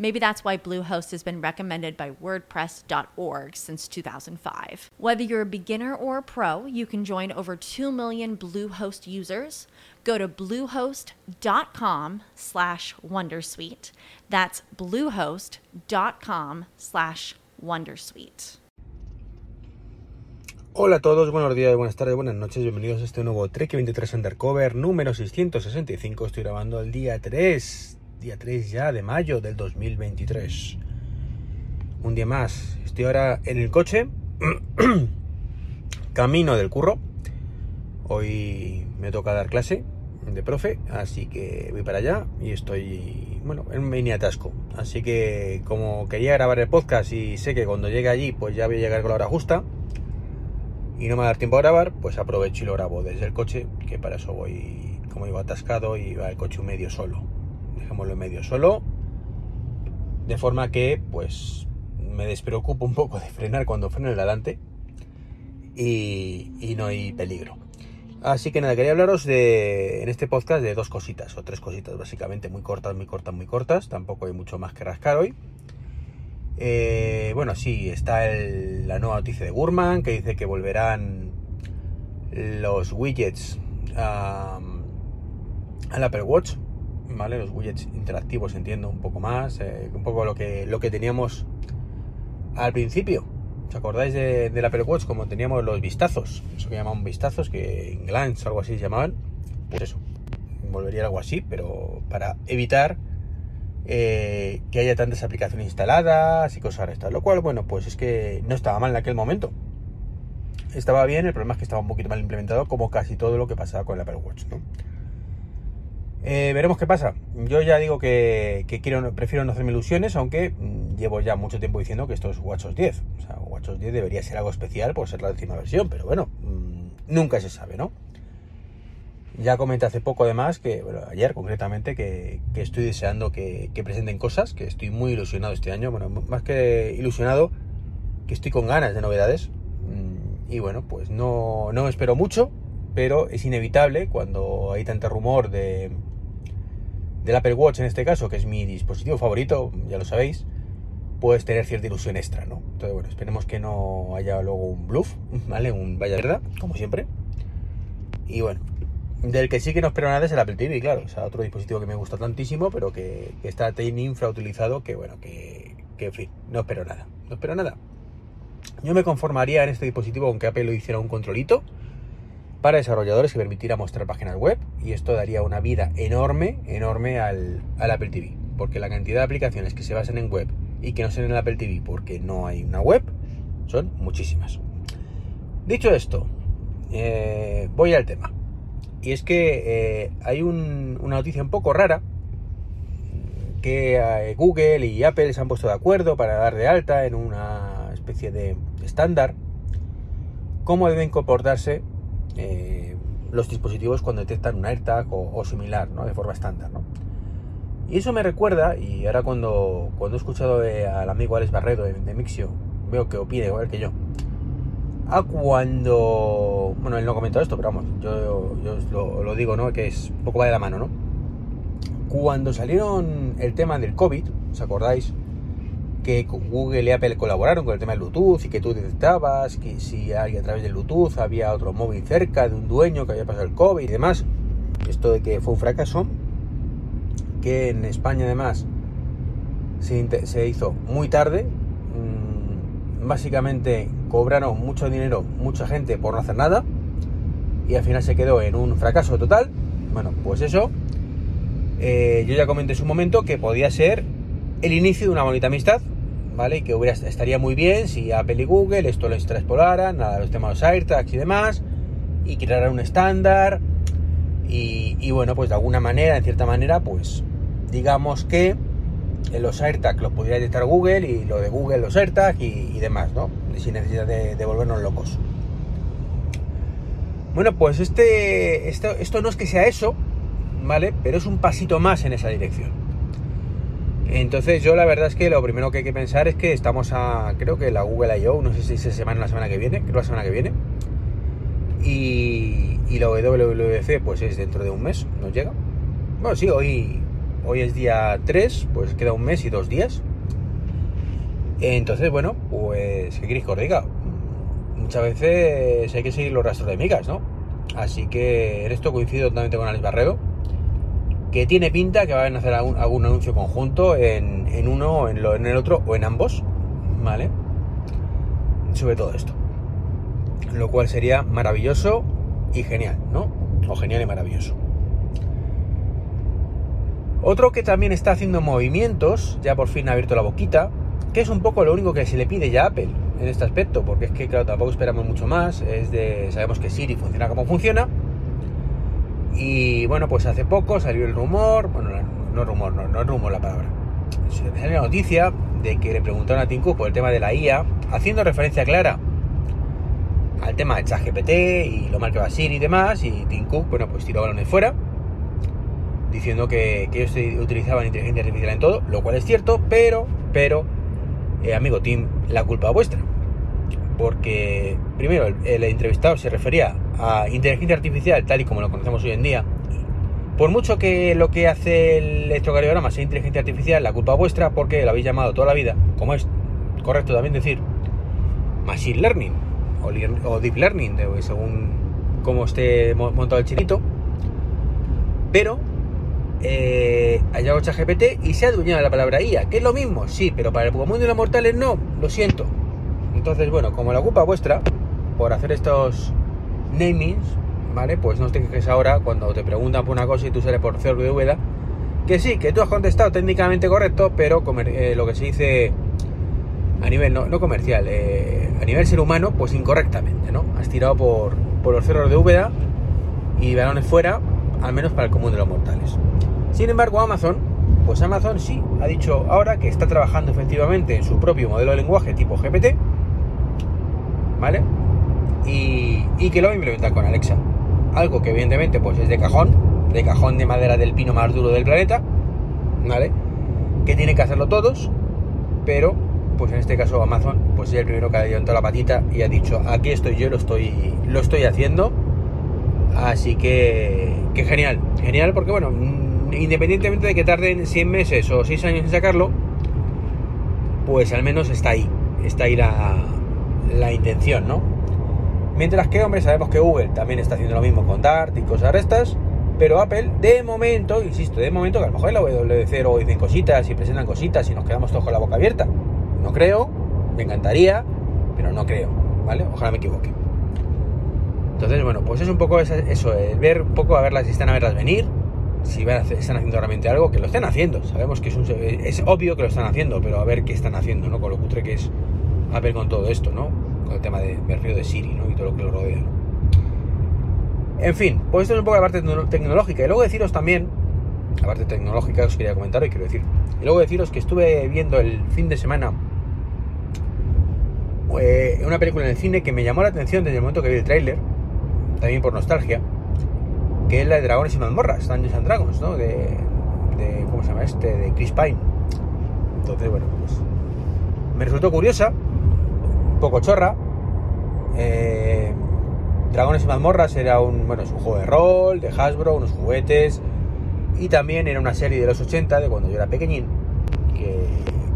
Maybe that's why Bluehost has been recommended by WordPress.org since 2005. Whether you're a beginner or a pro, you can join over 2 million Bluehost users. Go to bluehost.com slash Wondersuite. That's bluehost.com slash Wondersuite. Hola a todos, buenos días, buenas tardes, buenas noches, bienvenidos a este nuevo Trek 23 Undercover número 665. Estoy grabando el día 3, día 3 ya de mayo del 2023. Un día más, estoy ahora en el coche, camino del curro. Hoy me toca dar clase de profe, así que voy para allá y estoy, bueno, en un mini atasco. Así que como quería grabar el podcast y sé que cuando llegue allí pues ya voy a llegar con la hora justa y no me va a dar tiempo a grabar, pues aprovecho y lo grabo desde el coche, que para eso voy, como digo, atascado y va el coche un medio solo. Dejémoslo medio solo, de forma que pues me despreocupo un poco de frenar cuando freno el delante y, y no hay peligro. Así que nada, quería hablaros de, en este podcast de dos cositas, o tres cositas básicamente, muy cortas, muy cortas, muy cortas, tampoco hay mucho más que rascar hoy. Eh, bueno, sí, está la nueva noticia de Gurman que dice que volverán los widgets a, al Apple Watch, ¿vale? Los widgets interactivos, entiendo, un poco más, eh, un poco lo que, lo que teníamos al principio. ¿Os acordáis de, del Apple Watch como teníamos los vistazos? Eso que llamaban vistazos, que en glance o algo así se llamaban. Pues eso, volvería algo así, pero para evitar eh, que haya tantas aplicaciones instaladas y cosas estas. Lo cual, bueno, pues es que no estaba mal en aquel momento. Estaba bien, el problema es que estaba un poquito mal implementado, como casi todo lo que pasaba con el Apple Watch, ¿no? Eh, veremos qué pasa. Yo ya digo que, quiero, prefiero no hacerme ilusiones, aunque mm, llevo ya mucho tiempo diciendo que esto es WatchOS 10. O sea, WatchOS 10 debería ser algo especial por ser la décima versión, pero bueno, mmm, nunca se sabe, ¿no? Ya comenté hace poco además, que bueno, ayer concretamente, que, que estoy deseando que, que, presenten cosas, que estoy muy ilusionado este año, bueno, más que ilusionado, que estoy con ganas de novedades. Mm, y bueno, pues no, no espero mucho, pero es inevitable cuando hay tanto rumor de, del Apple Watch en este caso, que es mi dispositivo favorito, ya lo sabéis, puedes tener cierta ilusión extra, ¿no? Entonces, bueno, esperemos que no haya luego un bluff, ¿vale? Un vaya verdad, como siempre. Y bueno, del que sí que no espero nada es el Apple TV, claro. O sea, otro dispositivo que me gusta tantísimo, pero que, que está tan infrautilizado que, bueno, que, que, en fin, no espero nada. No espero nada. Yo me conformaría en este dispositivo aunque Apple lo hiciera un controlito para desarrolladores que permitiera mostrar páginas web y esto daría una vida enorme, enorme al, Apple TV. Porque la cantidad de aplicaciones que se basan en web y que no sean en el Apple TV porque no hay una web son muchísimas. Dicho esto, eh, voy al tema. Y es que eh, hay un, una noticia un poco rara que eh, Google y Apple se han puesto de acuerdo para dar de alta en una especie de estándar cómo deben comportarse eh, los dispositivos cuando detectan un AirTag o, similar, ¿no? De forma estándar, ¿no? Y eso me recuerda, y ahora cuando, cuando he escuchado al amigo Alex Barredo de, Mixio, veo que opine igual que yo, a cuando... Bueno, él no comentó esto, pero vamos, yo, yo lo, lo, digo, ¿no? Que es un poco va de la mano, ¿no? Cuando salieron el tema del COVID, ¿os acordáis? Que Google y Apple colaboraron con el tema del Bluetooth y que tú detectabas que si a través del Bluetooth había otro móvil cerca de un dueño que había pasado el COVID y demás. Esto de que fue un fracaso, que en España además se, hizo muy tarde, básicamente cobraron mucho dinero mucha gente por no hacer nada y al final se quedó en un fracaso total. Bueno, pues eso. eh, yo ya comenté en su momento que podía ser el inicio de una bonita amistad, ¿vale? Y que hubiera, estaría muy bien si Apple y Google esto lo extrapolaran nada, los temas AirTags y demás, y crearan un estándar, y, bueno, pues de alguna manera, en cierta manera, pues digamos que los AirTags los podría detectar Google y lo de Google los AirTags y, demás, ¿no? Sin necesidad de, volvernos locos. Bueno, pues este, esto no es que sea eso, ¿vale? Pero es un pasito más en esa dirección. Entonces yo la verdad es que lo primero que hay que pensar es que estamos a, creo que la Google I.O., no sé si se semana la semana que viene, creo la semana que viene. Y, y la WWDC pues es dentro de un mes, nos llega. Bueno, sí, hoy, hoy es día 3, pues queda un mes y dos días. Entonces, bueno, pues, ¿qué queréis que os diga? Muchas veces hay que seguir los rastros de migas, ¿no? Así que en esto coincido totalmente con Alex Barredo que tiene pinta que van a hacer algún, anuncio conjunto en, uno, en, en el otro o en ambos, ¿vale? Sobre todo esto. Lo cual sería maravilloso y genial, ¿no? O genial y maravilloso. Otro que también está haciendo movimientos, ya por fin ha abierto la boquita, que es un poco lo único que se le pide ya a Apple en este aspecto, porque es que, claro, tampoco esperamos mucho más. Es de, sabemos que Siri funciona como funciona, y bueno, pues hace poco salió el rumor, bueno, no rumor, no, no rumor la palabra. Salió la noticia de que le preguntaron a Tim Cook por el tema de la IA, haciendo referencia clara al tema de ChatGPT y lo mal que va a y demás, y Tim Cook, bueno, pues tiró balones fuera, diciendo que, ellos utilizaban inteligencia artificial en todo, lo cual es cierto, pero, pero, eh, amigo Tim, la culpa vuestra. Porque, primero, el entrevistado se refería inteligencia artificial tal y como lo conocemos hoy en día, por mucho que lo que hace el electrocardiograma sea inteligencia artificial, la culpa vuestra porque lo habéis llamado toda la vida, como es correcto también decir, machine learning o, deep learning, según cómo esté montado el chinito, pero eh, ha llegado ChatGPT y se ha adueñado la palabra IA, que es lo mismo, sí, pero para el mundo de los mortales no, lo siento. Entonces, bueno, como la culpa vuestra por hacer estos namings, ¿vale? Pues no te quejes ahora cuando te preguntan por una cosa y tú sales por cerdo de Úbeda, que sí, que tú has contestado técnicamente correcto, pero eh, lo que se dice a nivel no, comercial, eh, a nivel ser humano, pues incorrectamente, ¿no? Has tirado por, por los cerros de Úbeda y balones fuera, al menos para el común de los mortales. Sin embargo, Amazon, pues Amazon sí ha dicho ahora que está trabajando efectivamente en su propio modelo de lenguaje tipo GPT, ¿vale? Y, que lo va a implementar con Alexa. Algo que evidentemente pues es de cajón, de cajón de madera del pino más duro del planeta, ¿vale? Que tiene que hacerlo todos, pero pues en este caso Amazon pues es el primero que ha levantado la patita y ha dicho aquí estoy yo, lo estoy, lo estoy haciendo. Así que, que genial, genial porque bueno, mm, independientemente de que tarden 100 meses o 6 años en sacarlo, pues al menos está ahí, está ahí la, la intención, ¿no? Mientras que, hombre, sabemos que Google también está haciendo lo mismo con Dart y cosas restas. Pero Apple, de momento, insisto, de momento, que a lo mejor en la WWDC luego dicen cositas y presentan cositas y nos quedamos todos con la boca abierta. No creo, me encantaría, pero no creo, ¿vale? Ojalá me equivoque. Entonces, bueno, pues es un poco eso, ver un poco a verlas si están a verlas venir, si van están haciendo realmente algo, que lo estén haciendo. Sabemos que es, es obvio que lo están haciendo, pero a ver qué están haciendo, ¿no? Con lo cutre que es Apple con todo esto, ¿no? El tema de, me de Siri ¿no? y todo lo que lo rodea. En fin, pues esto es un poco la parte tecnológica. Y luego deciros también, la parte tecnológica os quería comentar y quiero decir. Y luego deciros que estuve viendo el fin de semana eh, una película en el cine que me llamó la atención desde el momento que vi el tráiler, también por nostalgia, que es la de Dragones y Mazmorras, Dungeons and Dragons, ¿no? De, de, ¿cómo se llama este? De Chris Pine. Entonces, bueno, pues me resultó curiosa, poco chorra. Eh, Dragones y mazmorras era un, bueno, es un juego de rol, de Hasbro, unos juguetes. Y también era una serie de los 80, de cuando yo era pequeñín, que,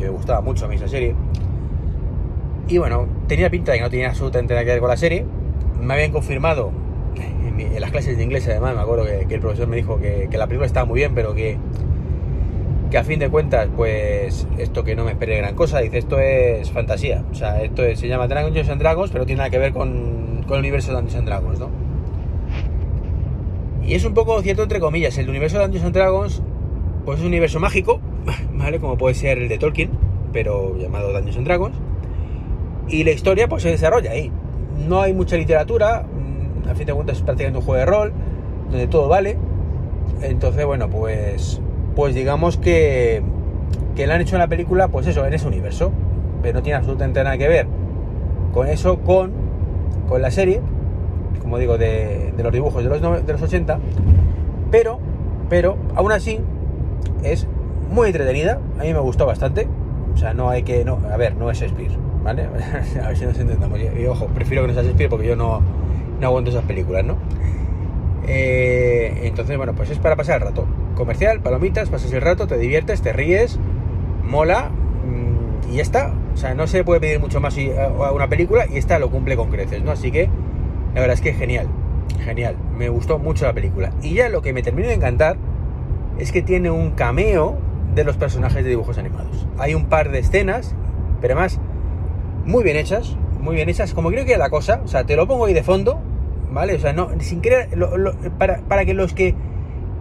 me gustaba mucho a mí esa serie. Y bueno, tenía pinta de que no tenía absolutamente nada que ver con la serie. Me habían confirmado en, las clases de inglés, además, me acuerdo que, el profesor me dijo que, que, la película estaba muy bien, pero que, que a fin de cuentas, pues esto que no me espere gran cosa, dice, esto es fantasía. O sea, esto se llama Dungeons and Dragons, pero tiene nada que ver con, con el universo de Dungeons and Dragons, ¿no? Y es un poco cierto entre comillas, el universo de Dungeons and Dragons pues es un universo mágico, ¿vale? Como puede ser el de Tolkien, pero llamado Dungeons and Dragons. Y la historia pues se desarrolla ahí. No hay mucha literatura, mm, a fin de cuentas es prácticamente un juego de rol, donde todo vale. Entonces, bueno, pues, pues digamos que, que le han hecho una película, pues eso, en ese universo. Pero no tiene absolutamente nada que ver con eso, con, con la serie, como digo, de, los dibujos de los, de los 80. Pero, pero, aún así, es muy entretenida. A mí me gustó bastante. O sea, no hay que. No, a ver, no es Shakespeare, ¿vale? a ver si nos entendamos. Y, ojo, prefiero que no sea Shakespeare porque yo no, no aguanto esas películas, ¿no? Eh, entonces, bueno, pues es para pasar el rato. Comercial, palomitas, pasas el rato, te diviertes, te ríes, mola mm, y ya está. O sea, no se puede pedir mucho más a una película y esta lo cumple con creces, ¿no? Así que la verdad es que genial, genial. Me gustó mucho la película. Y ya lo que me terminó de encantar es que tiene un cameo de los personajes de dibujos animados. Hay un par de escenas, pero además muy bien hechas, muy bien hechas, como creo que es la cosa, o sea, te lo pongo ahí de fondo, ¿vale? O sea, no, sin querer, para, para, que los que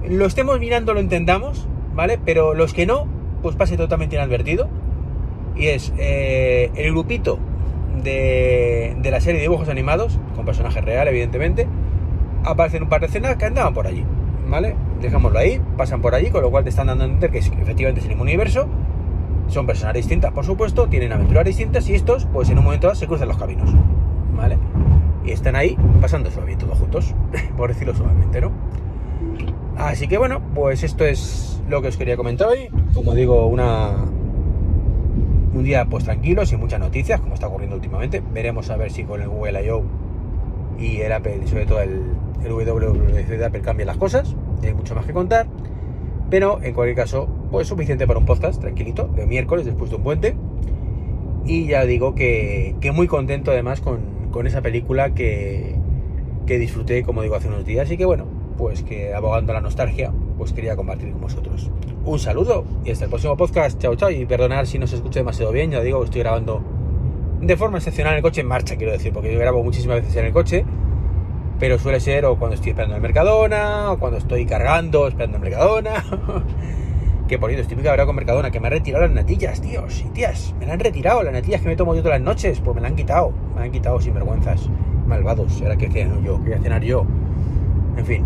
lo estemos mirando lo entendamos, ¿vale? Pero los que no, pues pase totalmente inadvertido. Y es eh, el grupito de, de la serie de dibujos animados, con personajes reales, evidentemente, aparecen un par de escenas que andaban por allí, ¿vale? Dejámoslo ahí, pasan por allí, con lo cual te están dando a entender que efectivamente es el mismo universo. Son personas distintas, por supuesto, tienen aventuras distintas y estos, pues en un momento dado se cruzan los caminos, ¿vale? Y están ahí pasando suave todos juntos, por decirlo suavemente, ¿no? Así que bueno, pues esto es lo que os quería comentar hoy. Como digo, un día pues tranquilo, sin muchas noticias, como está ocurriendo últimamente. Veremos a ver si con el Google I.O. y el Apple, sobre todo el, el WWDC de Apple cambia las cosas, hay mucho más que contar, pero en cualquier caso, pues suficiente para un podcast tranquilito, de miércoles después de un puente, y ya digo que, que muy contento además con, con esa película que, que, disfruté, como digo, hace unos días, y que bueno, pues que abogando la nostalgia, pues quería compartir con vosotros. Un saludo y hasta el próximo podcast, chao chao, y perdonar si no se escucha demasiado bien, ya digo, estoy grabando de forma excepcional en el coche en marcha, quiero decir, porque yo grabo muchísimas veces en el coche, pero suele ser o cuando estoy esperando el Mercadona, o cuando estoy cargando esperando el Mercadona. que por cierto, estoy muy con Mercadona, que me han retirado las natillas, tíos y tías. Me las han retirado, las natillas que me tomo yo todas las noches, pues me las han quitado. Me han quitado sin vergüenzas. Malvados, ahora que ceno yo, que voy a cenar yo. En fin,